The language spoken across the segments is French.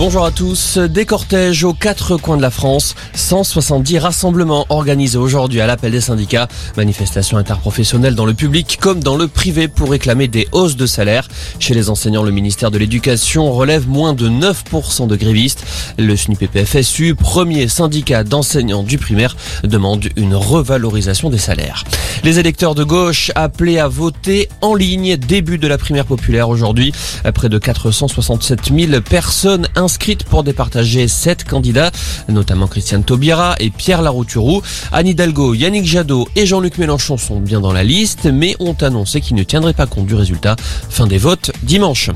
Bonjour à tous. Des cortèges aux quatre coins de la France. 170 rassemblements organisés aujourd'hui à l'appel des syndicats. Manifestations interprofessionnelles dans le public comme dans le privé pour réclamer des hausses de salaire. Chez les enseignants, le ministère de l'Éducation relève moins de 9% de grévistes. Le SNUPPFSU, premier syndicat d'enseignants du primaire, demande une revalorisation des salaires. Les électeurs de gauche appelés à voter en ligne. Début de la primaire populaire aujourd'hui. Près de 467 000 personnes pour départager sept candidats, notamment Christiane Taubira et Pierre Larouturou. Anne Hidalgo, Yannick Jadot et Jean-Luc Mélenchon sont bien dans la liste, mais ont annoncé qu'ils ne tiendraient pas compte du résultat. Fin des votes dimanche.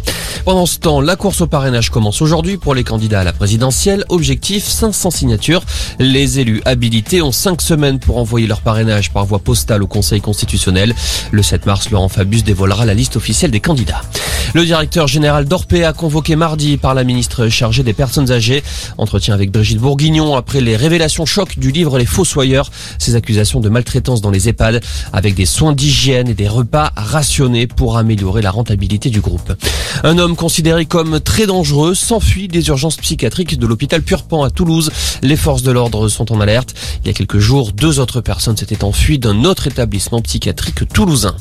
Pendant ce temps, la course au parrainage commence aujourd'hui pour les candidats à la présidentielle. Objectif 500 signatures. Les élus habilités ont 5 semaines pour envoyer leur parrainage par voie postale au Conseil constitutionnel. Le 7 mars, Laurent Fabius dévoilera la liste officielle des candidats. Le directeur général d'Orpea convoqué mardi par la ministre chargée des personnes âgées. Entretien avec Brigitte Bourguignon après les révélations chocs du livre Les Fossoyeurs. Ces accusations de maltraitance dans les EHPAD avec des soins d'hygiène et des repas rationnés pour améliorer la rentabilité du groupe. Un homme considéré comme très dangereux s'enfuit des urgences psychiatriques de l'hôpital Purpan à Toulouse. Les forces de l'ordre sont en alerte. Il y a quelques jours, deux autres personnes s'étaient enfuies d'un autre établissement psychiatrique toulousain.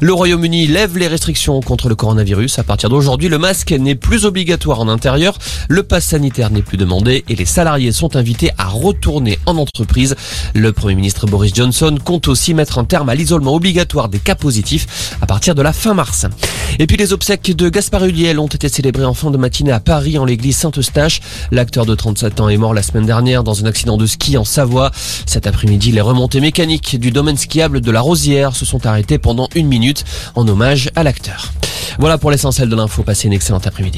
Le Royaume-Uni lève les restrictions contre le coronavirus. À partir d'aujourd'hui, le masque n'est plus obligatoire en intérieur, le pass sanitaire n'est plus demandé et les salariés sont invités à retourner en entreprise. Le Premier ministre Boris Johnson compte aussi mettre un terme à l'isolement obligatoire des cas positifs à partir de la fin mars. Et puis les obsèques de Gaspard Huliel ont été célébrées en fin de matinée à Paris en l'église Saint-Eustache. L'acteur de 37 ans est mort la semaine dernière dans un accident de ski en Savoie. Cet après-midi, les remontées mécaniques du domaine skiable de la Rosière se sont arrêtées pendant une minute en hommage à l'acteur. Voilà pour l'essentiel de l'info. Passez une excellente après-midi.